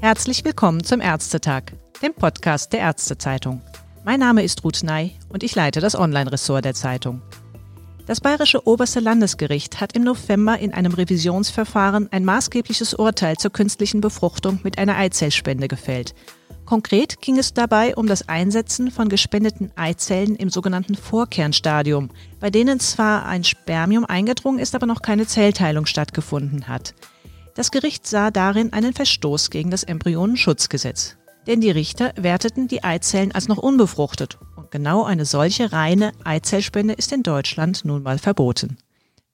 Herzlich willkommen zum Ärztetag, dem Podcast der Ärztezeitung. Mein Name ist Ruth Ney und ich leite das Online-Ressort der Zeitung. Das Bayerische Oberste Landesgericht hat im November in einem Revisionsverfahren ein maßgebliches Urteil zur künstlichen Befruchtung mit einer Eizellspende gefällt. Konkret ging es dabei um das Einsetzen von gespendeten Eizellen im sogenannten Vorkernstadium, bei denen zwar ein Spermium eingedrungen ist, aber noch keine Zellteilung stattgefunden hat. Das Gericht sah darin einen Verstoß gegen das Embryonenschutzgesetz. Denn die Richter werteten die Eizellen als noch unbefruchtet. Und genau eine solche reine Eizellspende ist in Deutschland nun mal verboten.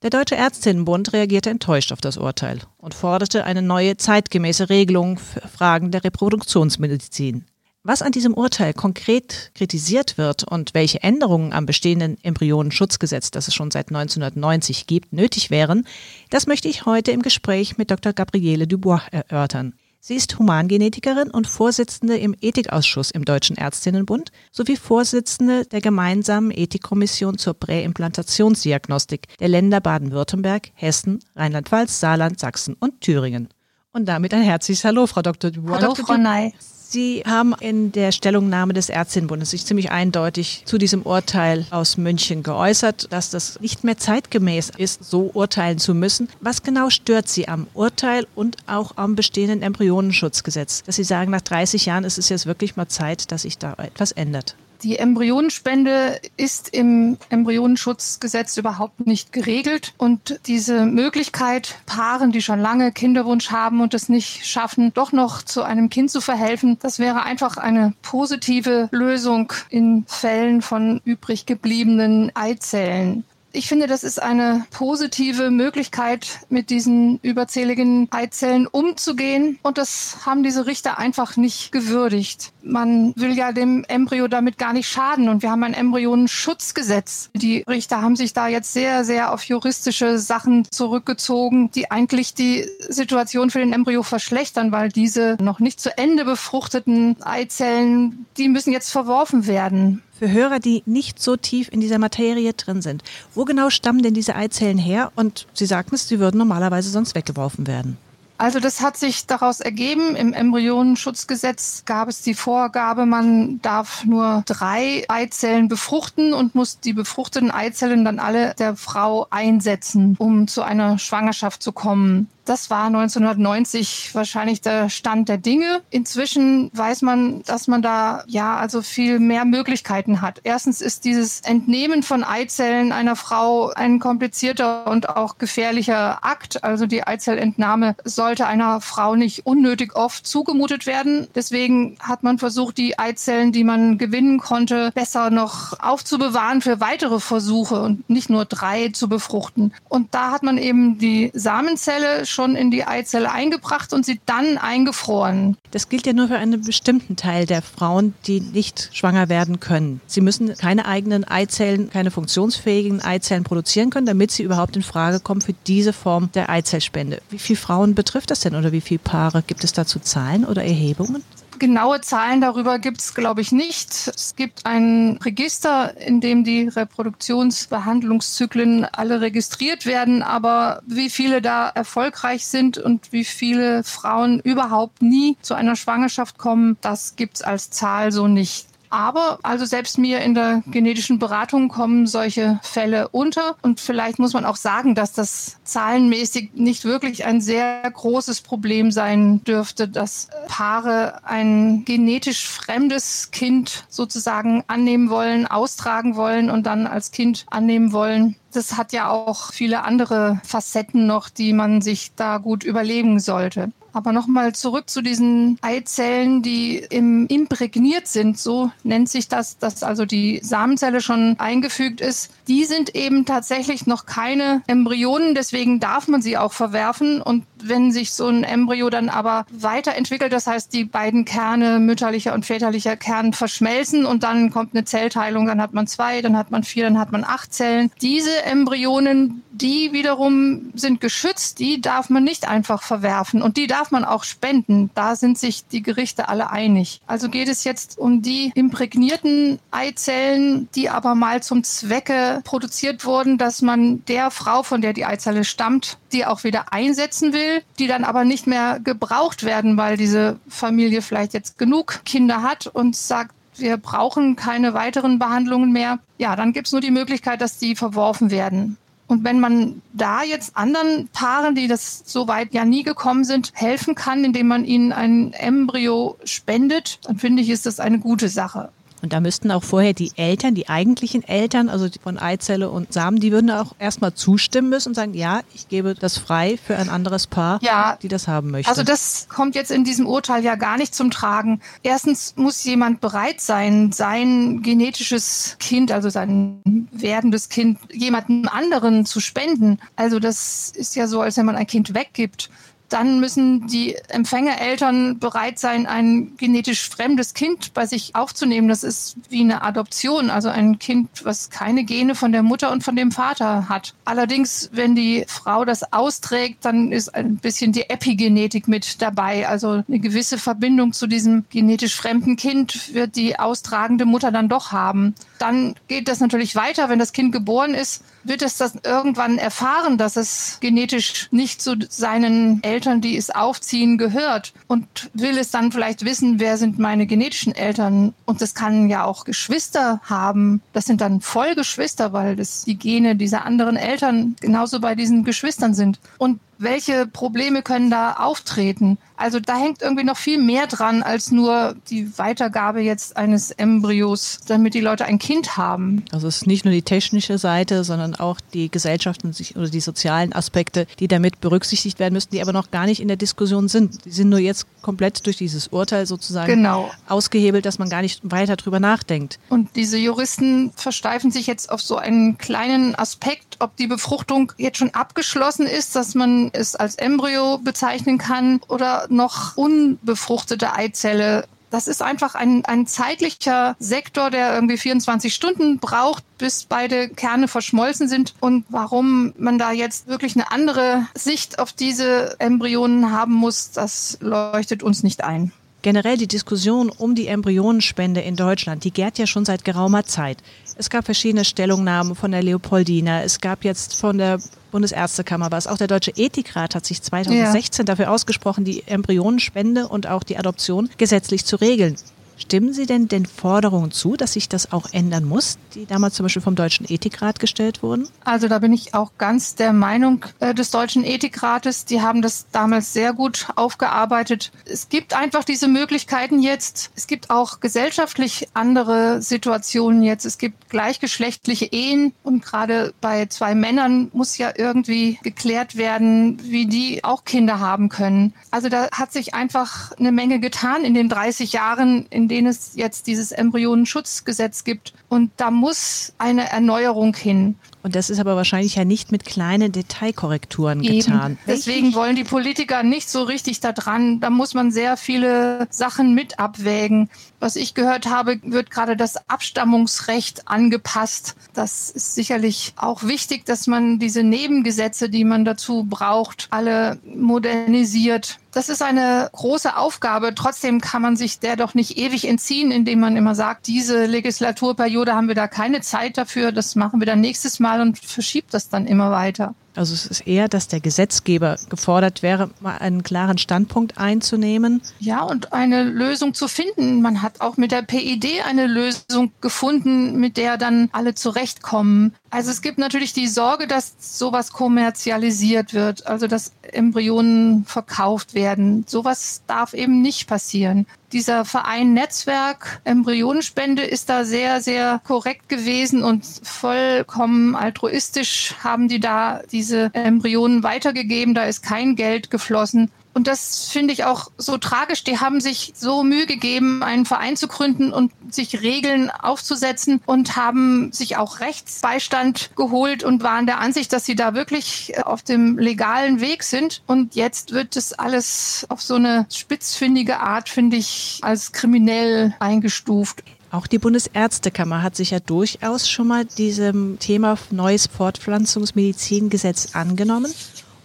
Der Deutsche Ärztinnenbund reagierte enttäuscht auf das Urteil und forderte eine neue zeitgemäße Regelung für Fragen der Reproduktionsmedizin. Was an diesem Urteil konkret kritisiert wird und welche Änderungen am bestehenden Embryonenschutzgesetz, das es schon seit 1990 gibt, nötig wären, das möchte ich heute im Gespräch mit Dr. Gabriele Dubois erörtern. Sie ist Humangenetikerin und Vorsitzende im Ethikausschuss im Deutschen Ärztinnenbund sowie Vorsitzende der gemeinsamen Ethikkommission zur Präimplantationsdiagnostik der Länder Baden-Württemberg, Hessen, Rheinland-Pfalz, Saarland, Sachsen und Thüringen. Und damit ein herzliches Hallo, Frau Dr. Dubois. Hallo, Frau Ney. Sie haben in der Stellungnahme des Ärztinnenbundes sich ziemlich eindeutig zu diesem Urteil aus München geäußert, dass das nicht mehr zeitgemäß ist, so urteilen zu müssen. Was genau stört Sie am Urteil und auch am bestehenden Embryonenschutzgesetz? Dass Sie sagen, nach 30 Jahren ist es jetzt wirklich mal Zeit, dass sich da etwas ändert. Die Embryonenspende ist im Embryonenschutzgesetz überhaupt nicht geregelt. Und diese Möglichkeit, Paaren, die schon lange Kinderwunsch haben und es nicht schaffen, doch noch zu einem Kind zu verhelfen, das wäre einfach eine positive Lösung in Fällen von übrig gebliebenen Eizellen. Ich finde, das ist eine positive Möglichkeit, mit diesen überzähligen Eizellen umzugehen. Und das haben diese Richter einfach nicht gewürdigt. Man will ja dem Embryo damit gar nicht schaden. Und wir haben ein Embryonenschutzgesetz. Die Richter haben sich da jetzt sehr, sehr auf juristische Sachen zurückgezogen, die eigentlich die Situation für den Embryo verschlechtern, weil diese noch nicht zu Ende befruchteten Eizellen, die müssen jetzt verworfen werden. Für Hörer, die nicht so tief in dieser Materie drin sind, wo genau stammen denn diese Eizellen her? Und Sie sagten es, sie würden normalerweise sonst weggeworfen werden. Also das hat sich daraus ergeben. Im Embryonenschutzgesetz gab es die Vorgabe, man darf nur drei Eizellen befruchten und muss die befruchteten Eizellen dann alle der Frau einsetzen, um zu einer Schwangerschaft zu kommen. Das war 1990 wahrscheinlich der Stand der Dinge. Inzwischen weiß man, dass man da ja also viel mehr Möglichkeiten hat. Erstens ist dieses Entnehmen von Eizellen einer Frau ein komplizierter und auch gefährlicher Akt. Also die Eizellentnahme sollte einer Frau nicht unnötig oft zugemutet werden. Deswegen hat man versucht, die Eizellen, die man gewinnen konnte, besser noch aufzubewahren für weitere Versuche und nicht nur drei zu befruchten. Und da hat man eben die Samenzelle schon in die Eizelle eingebracht und sie dann eingefroren. Das gilt ja nur für einen bestimmten Teil der Frauen, die nicht schwanger werden können. Sie müssen keine eigenen Eizellen, keine funktionsfähigen Eizellen produzieren können, damit sie überhaupt in Frage kommen für diese Form der Eizellspende. Wie viele Frauen betrifft das denn oder wie viele Paare? Gibt es dazu Zahlen oder Erhebungen? Genaue Zahlen darüber gibt es, glaube ich, nicht. Es gibt ein Register, in dem die Reproduktionsbehandlungszyklen alle registriert werden, aber wie viele da erfolgreich sind und wie viele Frauen überhaupt nie zu einer Schwangerschaft kommen, das gibt es als Zahl so nicht. Aber also selbst mir in der genetischen Beratung kommen solche Fälle unter. Und vielleicht muss man auch sagen, dass das zahlenmäßig nicht wirklich ein sehr großes Problem sein dürfte, dass Paare ein genetisch fremdes Kind sozusagen annehmen wollen, austragen wollen und dann als Kind annehmen wollen. Das hat ja auch viele andere Facetten noch, die man sich da gut überlegen sollte. Aber nochmal zurück zu diesen Eizellen, die im imprägniert sind, so nennt sich das, dass also die Samenzelle schon eingefügt ist. Die sind eben tatsächlich noch keine Embryonen, deswegen deswegen darf man sie auch verwerfen. Und wenn sich so ein Embryo dann aber weiterentwickelt, das heißt, die beiden Kerne, mütterlicher und väterlicher Kern, verschmelzen und dann kommt eine Zellteilung, dann hat man zwei, dann hat man vier, dann hat man acht Zellen. Diese Embryonen, die wiederum sind geschützt, die darf man nicht einfach verwerfen und die darf man auch spenden. Da sind sich die Gerichte alle einig. Also geht es jetzt um die imprägnierten Eizellen, die aber mal zum Zwecke produziert wurden, dass man der Frau, von der die Eizelle stammt, die auch wieder einsetzen will, die dann aber nicht mehr gebraucht werden, weil diese Familie vielleicht jetzt genug Kinder hat und sagt, wir brauchen keine weiteren Behandlungen mehr. Ja, dann gibt es nur die Möglichkeit, dass die verworfen werden. Und wenn man da jetzt anderen Paaren, die das so weit ja nie gekommen sind, helfen kann, indem man ihnen ein Embryo spendet, dann finde ich, ist das eine gute Sache. Und da müssten auch vorher die Eltern, die eigentlichen Eltern, also von Eizelle und Samen, die würden auch erstmal zustimmen müssen und sagen, ja, ich gebe das frei für ein anderes Paar, ja, die das haben möchte. Also das kommt jetzt in diesem Urteil ja gar nicht zum Tragen. Erstens muss jemand bereit sein, sein genetisches Kind, also sein werdendes Kind, jemandem anderen zu spenden. Also das ist ja so, als wenn man ein Kind weggibt dann müssen die Empfängereltern bereit sein, ein genetisch fremdes Kind bei sich aufzunehmen. Das ist wie eine Adoption, also ein Kind, was keine Gene von der Mutter und von dem Vater hat. Allerdings, wenn die Frau das austrägt, dann ist ein bisschen die Epigenetik mit dabei. Also eine gewisse Verbindung zu diesem genetisch fremden Kind wird die austragende Mutter dann doch haben. Dann geht das natürlich weiter, wenn das Kind geboren ist wird es das irgendwann erfahren, dass es genetisch nicht zu seinen Eltern, die es aufziehen, gehört und will es dann vielleicht wissen, wer sind meine genetischen Eltern. Und das kann ja auch Geschwister haben. Das sind dann Vollgeschwister, weil das die Gene dieser anderen Eltern genauso bei diesen Geschwistern sind. Und welche Probleme können da auftreten? Also da hängt irgendwie noch viel mehr dran als nur die Weitergabe jetzt eines Embryos, damit die Leute ein Kind haben. Also es ist nicht nur die technische Seite, sondern auch die Gesellschaften oder die sozialen Aspekte, die damit berücksichtigt werden müssen, die aber noch gar nicht in der Diskussion sind. Die sind nur jetzt komplett durch dieses Urteil sozusagen genau. ausgehebelt, dass man gar nicht weiter drüber nachdenkt. Und diese Juristen versteifen sich jetzt auf so einen kleinen Aspekt, ob die Befruchtung jetzt schon abgeschlossen ist, dass man es als Embryo bezeichnen kann oder noch unbefruchtete Eizelle. Das ist einfach ein, ein zeitlicher Sektor, der irgendwie 24 Stunden braucht, bis beide Kerne verschmolzen sind. Und warum man da jetzt wirklich eine andere Sicht auf diese Embryonen haben muss, das leuchtet uns nicht ein. Generell die Diskussion um die Embryonenspende in Deutschland, die gärt ja schon seit geraumer Zeit. Es gab verschiedene Stellungnahmen von der Leopoldina, es gab jetzt von der Bundesärztekammer was. Auch der Deutsche Ethikrat hat sich 2016 ja. dafür ausgesprochen, die Embryonenspende und auch die Adoption gesetzlich zu regeln. Stimmen Sie denn den Forderungen zu, dass sich das auch ändern muss, die damals zum Beispiel vom Deutschen Ethikrat gestellt wurden? Also da bin ich auch ganz der Meinung äh, des Deutschen Ethikrates. Die haben das damals sehr gut aufgearbeitet. Es gibt einfach diese Möglichkeiten jetzt. Es gibt auch gesellschaftlich andere Situationen jetzt. Es gibt gleichgeschlechtliche Ehen und gerade bei zwei Männern muss ja irgendwie geklärt werden, wie die auch Kinder haben können. Also da hat sich einfach eine Menge getan in den 30 Jahren, in denen es jetzt dieses Embryonenschutzgesetz gibt. Und da muss eine Erneuerung hin. Und das ist aber wahrscheinlich ja nicht mit kleinen Detailkorrekturen Eben. getan. Deswegen wollen die Politiker nicht so richtig da dran. Da muss man sehr viele Sachen mit abwägen. Was ich gehört habe, wird gerade das Abstammungsrecht angepasst. Das ist sicherlich auch wichtig, dass man diese Nebengesetze, die man dazu braucht, alle modernisiert. Das ist eine große Aufgabe. Trotzdem kann man sich der doch nicht ewig entziehen, indem man immer sagt, diese Legislaturperiode haben wir da keine Zeit dafür. Das machen wir dann nächstes Mal und verschiebt das dann immer weiter. Also es ist eher, dass der Gesetzgeber gefordert wäre, mal einen klaren Standpunkt einzunehmen. Ja, und eine Lösung zu finden. Man hat auch mit der PID eine Lösung gefunden, mit der dann alle zurechtkommen. Also es gibt natürlich die Sorge, dass sowas kommerzialisiert wird, also dass Embryonen verkauft werden. Sowas darf eben nicht passieren. Dieser Verein Netzwerk Embryonenspende ist da sehr, sehr korrekt gewesen und vollkommen altruistisch haben die da diese Embryonen weitergegeben. Da ist kein Geld geflossen. Und das finde ich auch so tragisch. Die haben sich so Mühe gegeben, einen Verein zu gründen und sich Regeln aufzusetzen und haben sich auch Rechtsbeistand geholt und waren der Ansicht, dass sie da wirklich äh, auf dem legalen Weg sind. Und jetzt wird das alles auf so eine spitzfindige Art, finde ich, als kriminell eingestuft. Auch die Bundesärztekammer hat sich ja durchaus schon mal diesem Thema neues Fortpflanzungsmedizingesetz angenommen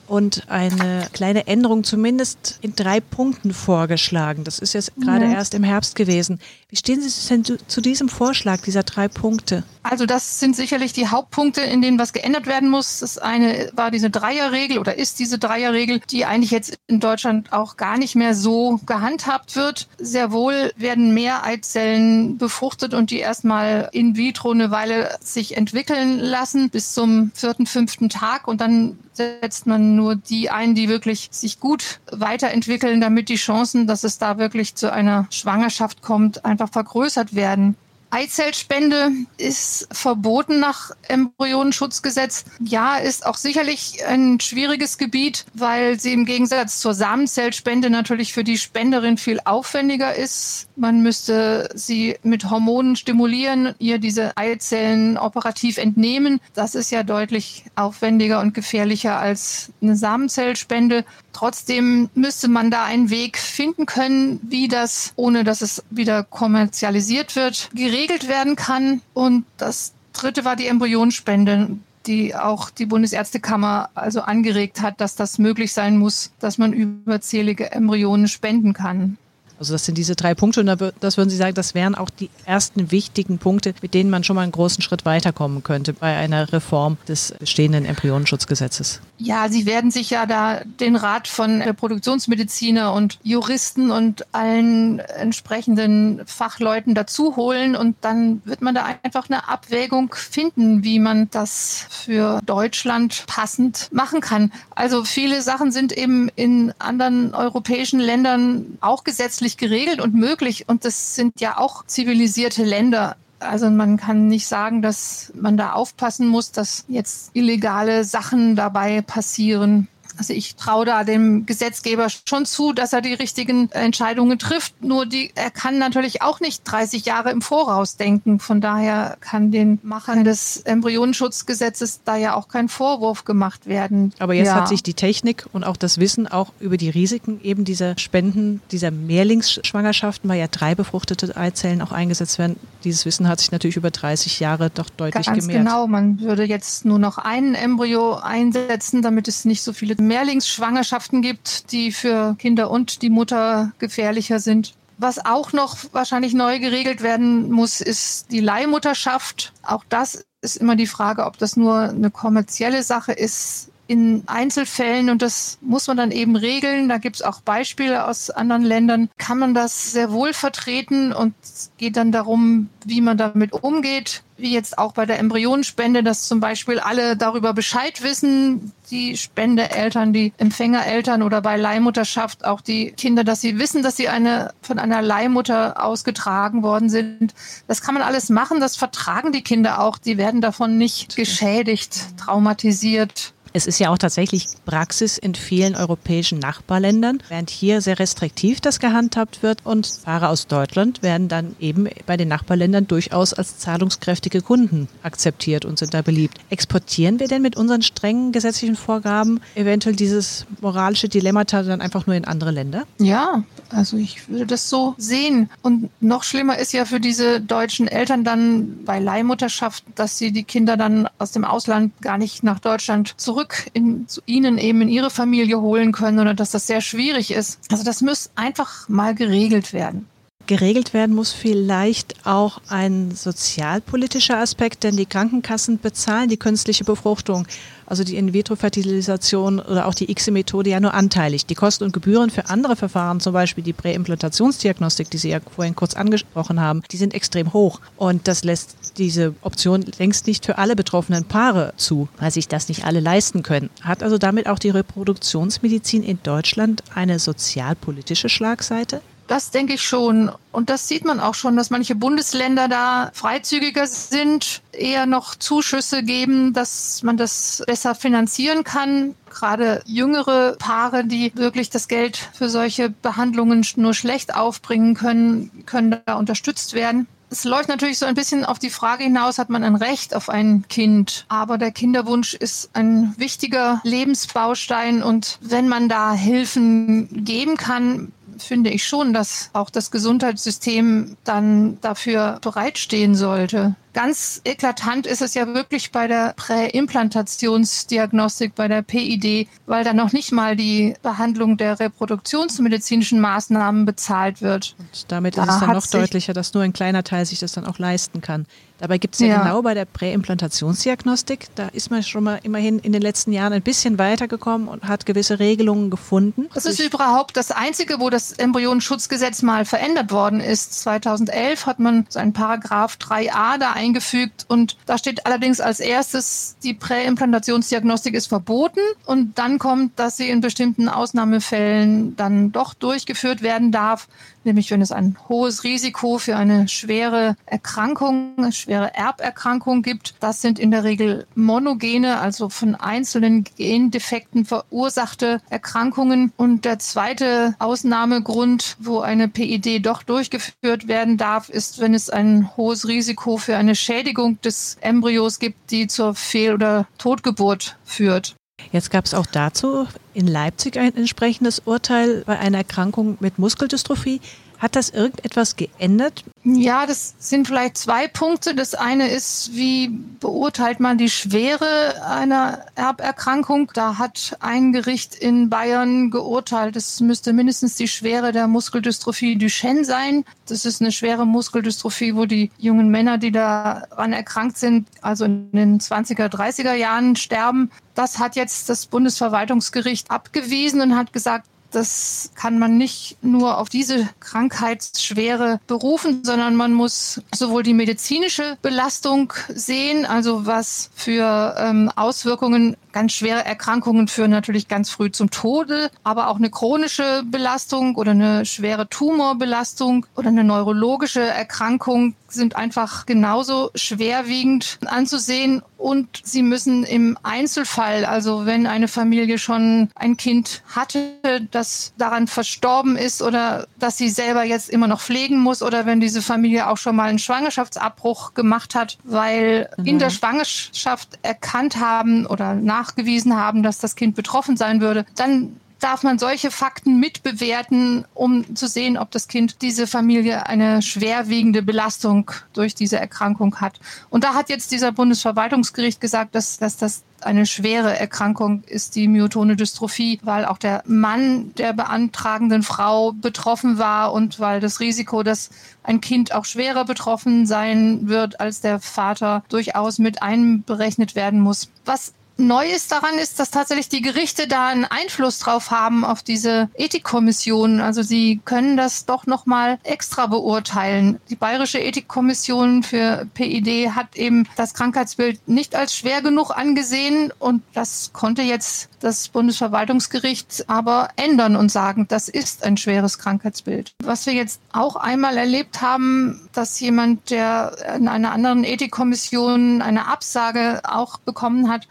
und eine kleine Änderung zumindest in drei Punkten vorgeschlagen. Das ist jetzt gerade ja. erst im Herbst gewesen. Wie stehen Sie denn zu, diesem Vorschlag dieser drei Punkte? Also das sind sicherlich die Hauptpunkte, in denen was geändert werden muss. Das eine war diese Dreierregel oder ist diese Dreierregel, die eigentlich jetzt in Deutschland auch gar nicht mehr so gehandhabt wird. Sehr wohl werden mehr Eizellen befruchtet und die erstmal in vitro eine Weile sich entwickeln lassen bis zum vierten, fünften Tag und dann setzt man nur die ein, die wirklich sich gut weiterentwickeln, damit die Chancen, dass es da wirklich zu einer Schwangerschaft kommt, einfach vergrößert werden. Eizellspende ist verboten nach Embryonenschutzgesetz. Ja, ist auch sicherlich ein schwieriges Gebiet, weil sie im Gegensatz zur Samenzellspende natürlich für die Spenderin viel aufwendiger ist. Man müsste sie mit Hormonen stimulieren, ihr diese Eizellen operativ entnehmen. Das ist ja deutlich aufwendiger und gefährlicher als eine Samenzellspende. Trotzdem müsste man da einen Weg finden können, wie das, ohne dass es wieder kommerzialisiert wird, geregelt werden kann. Und das dritte war die Embryonspende die auch die Bundesärztekammer also angeregt hat, dass das möglich sein muss, dass man überzählige Embryonen spenden kann. Also das sind diese drei Punkte und das würden Sie sagen, das wären auch die ersten wichtigen Punkte, mit denen man schon mal einen großen Schritt weiterkommen könnte bei einer Reform des bestehenden Embryonenschutzgesetzes. Ja, Sie werden sich ja da den Rat von Reproduktionsmediziner und Juristen und allen entsprechenden Fachleuten dazu holen und dann wird man da einfach eine Abwägung finden, wie man das für Deutschland passend machen kann. Also viele Sachen sind eben in anderen europäischen Ländern auch gesetzlich gesetzlich geregelt und möglich. Und das sind ja auch zivilisierte Länder. Also man kann nicht sagen, dass man da aufpassen muss, dass jetzt illegale Sachen dabei passieren. Also ich traue da dem Gesetzgeber schon zu, dass er die richtigen Entscheidungen trifft. Nur die, er kann natürlich auch nicht 30 Jahre im Voraus denken. Von daher kann den Machern des Embryonenschutzgesetzes da ja auch kein Vorwurf gemacht werden. Aber jetzt ja. hat sich die Technik und auch das Wissen auch über die Risiken eben dieser Spenden, dieser Mehrlingsschwangerschaften, weil ja drei befruchtete Eizellen auch eingesetzt werden. Dieses Wissen hat sich natürlich über 30 Jahre doch deutlich Ganz gemehrt. Genau, man würde jetzt nur noch einen Embryo einsetzen, damit es nicht so viele Mehrlingsschwangerschaften gibt, die für Kinder und die Mutter gefährlicher sind. Was auch noch wahrscheinlich neu geregelt werden muss, ist die Leihmutterschaft. Auch das ist immer die Frage, ob das nur eine kommerzielle Sache ist in Einzelfällen und das muss man dann eben regeln. Da gibt es auch Beispiele aus anderen Ländern. Kann man das sehr wohl vertreten und es geht dann darum, wie man damit umgeht. Wie jetzt auch bei der Embryonenspende, dass zum Beispiel alle darüber Bescheid wissen, die Spendeeltern, die Empfängereltern oder bei Leihmutterschaft auch die Kinder, dass sie wissen, dass sie eine, von einer Leihmutter ausgetragen worden sind. Das kann man alles machen, das vertragen die Kinder auch. Die werden davon nicht geschädigt, traumatisiert. Es ist ja auch tatsächlich Praxis in vielen europäischen Nachbarländern, während hier sehr restriktiv das gehandhabt wird und Fahrer aus Deutschland werden dann eben bei den Nachbarländern durchaus als zahlungskräftige Kunden akzeptiert und sind da beliebt. Exportieren wir denn mit unseren strengen gesetzlichen Vorgaben eventuell dieses moralische Dilemmata dann einfach nur in andere Länder? Ja, also ich würde das so sehen. Und noch schlimmer ist ja für diese deutschen Eltern dann bei Leihmutterschaft, dass sie die Kinder dann aus dem Ausland gar nicht nach Deutschland zurück zurück in, zu ihnen eben in ihre Familie holen können oder dass das sehr schwierig ist. Also das muss einfach mal geregelt werden. Geregelt werden muss vielleicht auch ein sozialpolitischer Aspekt, denn die Krankenkassen bezahlen die künstliche Befruchtung, also die In-vitro-Fertilisation oder auch die ICSI-Methode ja nur anteilig. Die Kosten und Gebühren für andere Verfahren, zum Beispiel die Präimplantationsdiagnostik, die Sie ja vorhin kurz angesprochen haben, die sind extrem hoch. Und das lässt diese Option längst nicht für alle betroffenen Paare zu, weil sich das nicht alle leisten können. Hat also damit auch die Reproduktionsmedizin in Deutschland eine sozialpolitische Schlagseite? Das denke ich schon. Und das sieht man auch schon, dass manche Bundesländer da freizügiger sind, eher noch Zuschüsse geben, dass man das besser finanzieren kann. Gerade jüngere Paare, die wirklich das Geld für solche Behandlungen nur schlecht aufbringen können, können da unterstützt werden. Es läuft natürlich so ein bisschen auf die Frage hinaus, hat man ein Recht auf ein Kind? Aber der Kinderwunsch ist ein wichtiger Lebensbaustein und wenn man da Hilfen geben kann, finde ich schon, dass auch das Gesundheitssystem dann dafür bereitstehen sollte. Ganz eklatant ist es ja wirklich bei der Präimplantationsdiagnostik, bei der PID, weil da noch nicht mal die Behandlung der reproduktionsmedizinischen Maßnahmen bezahlt wird. Und damit da ist es dann noch deutlicher, dass nur ein kleiner Teil sich das dann auch leisten kann. Dabei gibt es ja, ja, genau bei der Präimplantationsdiagnostik, da ist man schon mal immerhin in den letzten Jahren ein bisschen weitergekommen und hat gewisse Regelungen gefunden. Das ist überhaupt das Einzige, wo das Embryonenschutzgesetz mal verändert worden ist. 2011 hat man so einen Paragraph 3a da eingefügt und da steht allerdings als erstes, die Präimplantationsdiagnostik ist verboten und dann kommt, dass sie in bestimmten Ausnahmefällen dann doch durchgeführt werden darf nämlich wenn es ein hohes Risiko für eine schwere Erkrankung, eine schwere Erberkrankung gibt. Das sind in der Regel monogene, also von einzelnen Gendefekten verursachte Erkrankungen. Und der zweite Ausnahmegrund, wo eine PID doch durchgeführt werden darf, ist, wenn es ein hohes Risiko für eine Schädigung des Embryos gibt, die zur Fehl- oder Totgeburt führt. Jetzt gab es auch dazu in Leipzig ein entsprechendes Urteil bei einer Erkrankung mit Muskeldystrophie. Hat das irgendetwas geändert? Ja, das sind vielleicht zwei Punkte. Das eine ist, wie beurteilt man die Schwere einer Erberkrankung? Da hat ein Gericht in Bayern geurteilt, es müsste mindestens die Schwere der Muskeldystrophie Duchenne sein. Das ist eine schwere Muskeldystrophie, wo die jungen Männer, die daran erkrankt sind, also in den 20er, 30er Jahren sterben. Das hat jetzt das Bundesverwaltungsgericht abgewiesen und hat gesagt, das kann man nicht nur auf diese Krankheitsschwere berufen, sondern man muss sowohl die medizinische Belastung sehen, also was für ähm, Auswirkungen ganz schwere Erkrankungen führen natürlich ganz früh zum Tode, aber auch eine chronische Belastung oder eine schwere Tumorbelastung oder eine neurologische Erkrankung sind einfach genauso schwerwiegend anzusehen und sie müssen im Einzelfall, also wenn eine Familie schon ein Kind hatte, das daran verstorben ist oder dass sie selber jetzt immer noch pflegen muss oder wenn diese Familie auch schon mal einen Schwangerschaftsabbruch gemacht hat, weil mhm. in der Schwangerschaft erkannt haben oder nachgewiesen haben, dass das Kind betroffen sein würde, dann darf man solche Fakten mitbewerten, um zu sehen, ob das Kind diese Familie eine schwerwiegende Belastung durch diese Erkrankung hat. Und da hat jetzt dieser Bundesverwaltungsgericht gesagt, dass, dass das eine schwere Erkrankung ist, die myotone Dystrophie, weil auch der Mann der beantragenden Frau betroffen war und weil das Risiko, dass ein Kind auch schwerer betroffen sein wird als der Vater, durchaus mit einberechnet werden muss. Was Neues daran ist, dass tatsächlich die Gerichte da einen Einfluss drauf haben auf diese Ethikkommission. Also sie können das doch noch mal extra beurteilen. Die Bayerische Ethikkommission für PID hat eben das Krankheitsbild nicht als schwer genug angesehen und das konnte jetzt das Bundesverwaltungsgericht aber ändern und sagen, das ist ein schweres Krankheitsbild. Was wir jetzt auch einmal erlebt haben, dass jemand, der in einer anderen Ethikkommission eine Absage auch bekommen hat,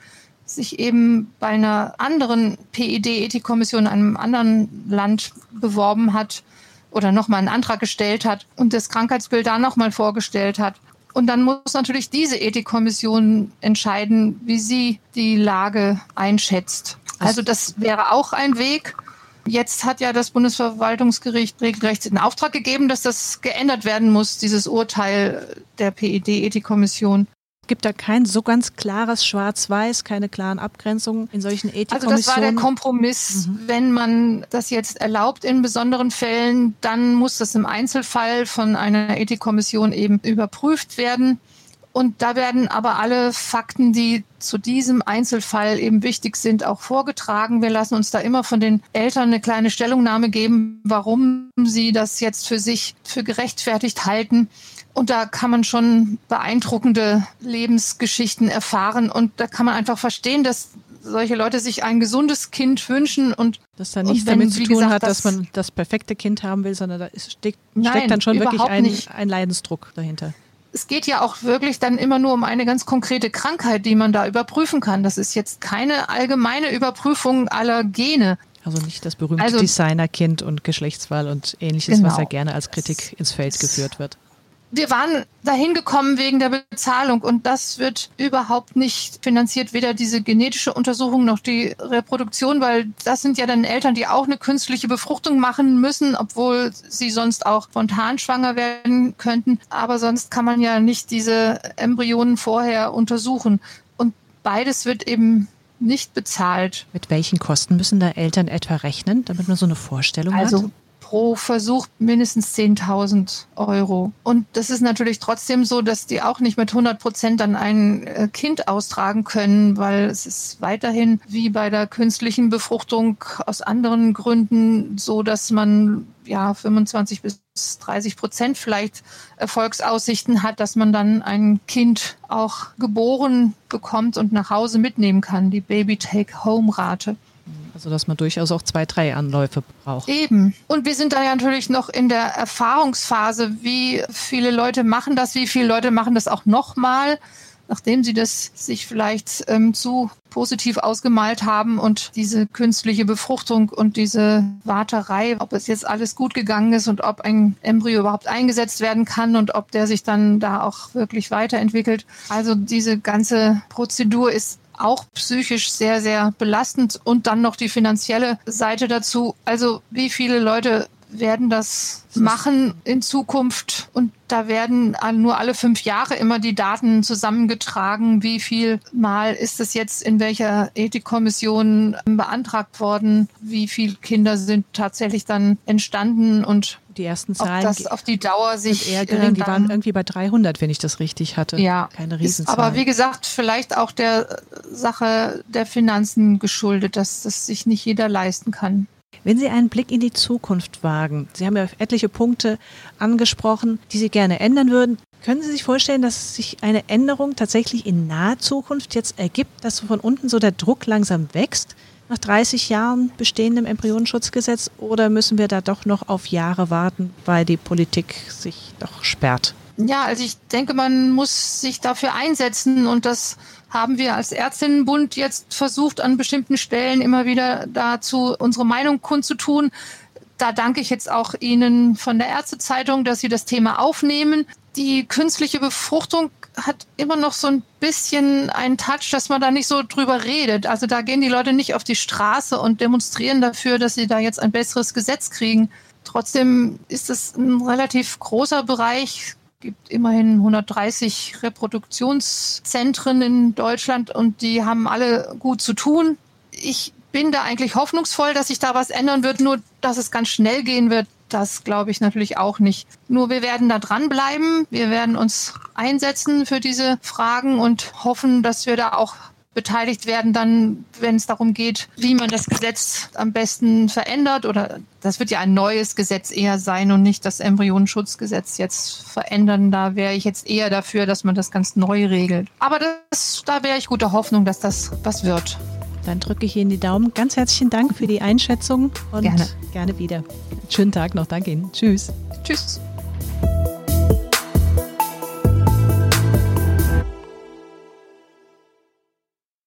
sich eben bei einer anderen PID-Ethikkommission in einem anderen Land beworben hat oder nochmal einen Antrag gestellt hat und das Krankheitsbild da nochmal vorgestellt hat. Und dann muss natürlich diese Ethikkommission entscheiden, wie sie die Lage einschätzt. Also das wäre auch ein Weg. Jetzt hat ja das Bundesverwaltungsgericht regelrecht in Auftrag gegeben, dass das geändert werden muss, dieses Urteil der Gibt da kein so ganz klares Schwarz-Weiß, keine klaren Abgrenzungen in solchen Ethikkommissionen. Also das war der Kompromiss. Mhm. Wenn man das jetzt erlaubt in besonderen Fällen, dann muss das im Einzelfall von einer Ethikkommission eben überprüft werden. Und da werden aber alle Fakten, die zu diesem Einzelfall eben wichtig sind, auch vorgetragen. Wir lassen uns da immer von den Eltern eine kleine Stellungnahme geben, warum sie das jetzt für sich für gerechtfertigt halten. Und da kann man schon beeindruckende Lebensgeschichten erfahren. Und da kann man einfach verstehen, dass solche Leute sich ein gesundes Kind wünschen und das dann nichts damit zu tun gesagt, hat, dass man das perfekte Kind haben will, sondern da ist, steckt, nein, steckt dann schon wirklich ein, ein Leidensdruck dahinter es geht ja auch wirklich dann immer nur um eine ganz konkrete Krankheit, die man da überprüfen kann. Das ist jetzt keine allgemeine Überprüfung aller Gene. Also nicht das berühmte also, Designerkind und Geschlechtswahl und ähnliches, genau. was ja gerne als Kritik ins Feld geführt wird wir waren dahin gekommen wegen der Bezahlung und das wird überhaupt nicht finanziert, weder diese genetische Untersuchung noch die Reproduktion, weil das sind ja dann Eltern, die auch eine künstliche Befruchtung machen müssen, obwohl sie sonst auch spontan schwanger werden könnten. Aber sonst kann man ja nicht diese Embryonen vorher untersuchen. Und beides wird eben nicht bezahlt. Mit welchen Kosten müssen da Eltern etwa rechnen, damit man so eine Vorstellung also, hat? Pro Versuch mindestens 10.000 Euro. Und das ist natürlich trotzdem so, dass die auch nicht mit 100 Prozent dann ein äh, Kind austragen können, weil es ist weiterhin wie bei der künstlichen Befruchtung aus anderen Gründen so, dass man ja 25 bis 30 Prozent vielleicht Erfolgsaussichten hat, dass man dann ein Kind auch geboren bekommt und nach Hause mitnehmen kann, die Baby-Take-Home-Rate. Also dass man durchaus auch zwei, drei Anläufe braucht. Eben. Und wir sind da ja natürlich noch in der Erfahrungsphase. Wie viele Leute machen das? Wie viele Leute machen das auch nochmal? nachdem sie das sich vielleicht ähm, zu positiv ausgemalt haben und diese künstliche Befruchtung und diese Warterei, ob es jetzt alles gut gegangen ist und ob ein Embryo überhaupt eingesetzt werden kann und ob der sich dann da auch wirklich weiterentwickelt. Also diese ganze Prozedur ist auch psychisch sehr, sehr belastend und dann noch die finanzielle Seite dazu. Also wie viele Leute werden das machen in Zukunft und da werden nur alle fünf Jahre immer die Daten zusammengetragen. Wie viel Mal ist es jetzt in welcher Ethikkommission beantragt worden? Wie viele Kinder sind tatsächlich dann entstanden und die ersten Zahlen das auf die Dauer sich eher gering. Die waren irgendwie bei 300, wenn ich das richtig hatte. Ja, keine Riesenzahl. aber wie gesagt, vielleicht auch der Sache der Finanzen geschuldet, dass das sich nicht jeder leisten kann. Wenn Sie einen Blick in die Zukunft wagen, Sie haben ja etliche Punkte angesprochen, die Sie gerne ändern würden. Können Sie sich vorstellen, dass sich eine Änderung tatsächlich in naher Zukunft jetzt ergibt, dass von unten so der Druck langsam wächst? nach 30 Jahren bestehendem Embryonenschutzgesetz oder müssen wir da doch noch auf Jahre warten, weil die Politik sich doch sperrt? Ja, also ich denke, man muss sich dafür einsetzen und das haben wir als Ärztinnenbund jetzt versucht, an bestimmten Stellen immer wieder dazu unsere Meinung kundzutun. Da danke ich jetzt auch Ihnen von der Ärztezeitung, dass Sie das Thema aufnehmen. Die künstliche Befruchtung hat immer noch so ein bisschen einen Touch, dass man da nicht so drüber redet. Also da gehen die Leute nicht auf die Straße und demonstrieren dafür, dass sie da jetzt ein besseres Gesetz kriegen. Trotzdem ist es ein relativ großer Bereich. Gibt immerhin 130 Reproduktionszentren in Deutschland und die haben alle gut zu tun. Ich bin da eigentlich hoffnungsvoll, dass sich da was ändern wird, nur dass es ganz schnell gehen wird, das glaube ich natürlich auch nicht. Nur wir werden da dranbleiben. Wir werden uns einsetzen für diese Fragen und hoffen, dass wir da auch beteiligt werden dann, wenn es darum geht, wie man das Gesetz am besten verändert oder das wird ja ein neues Gesetz eher sein und nicht das Embryonenschutzgesetz jetzt verändern. Da wäre ich jetzt eher dafür, dass man das ganz neu regelt. Aber das, da wäre ich guter Hoffnung, dass das was wird. Dann drücke ich Ihnen die Daumen. Ganz herzlichen Dank für die Einschätzung und gerne, gerne wieder. Schönen Tag noch. Danke Ihnen. Tschüss. Tschüss.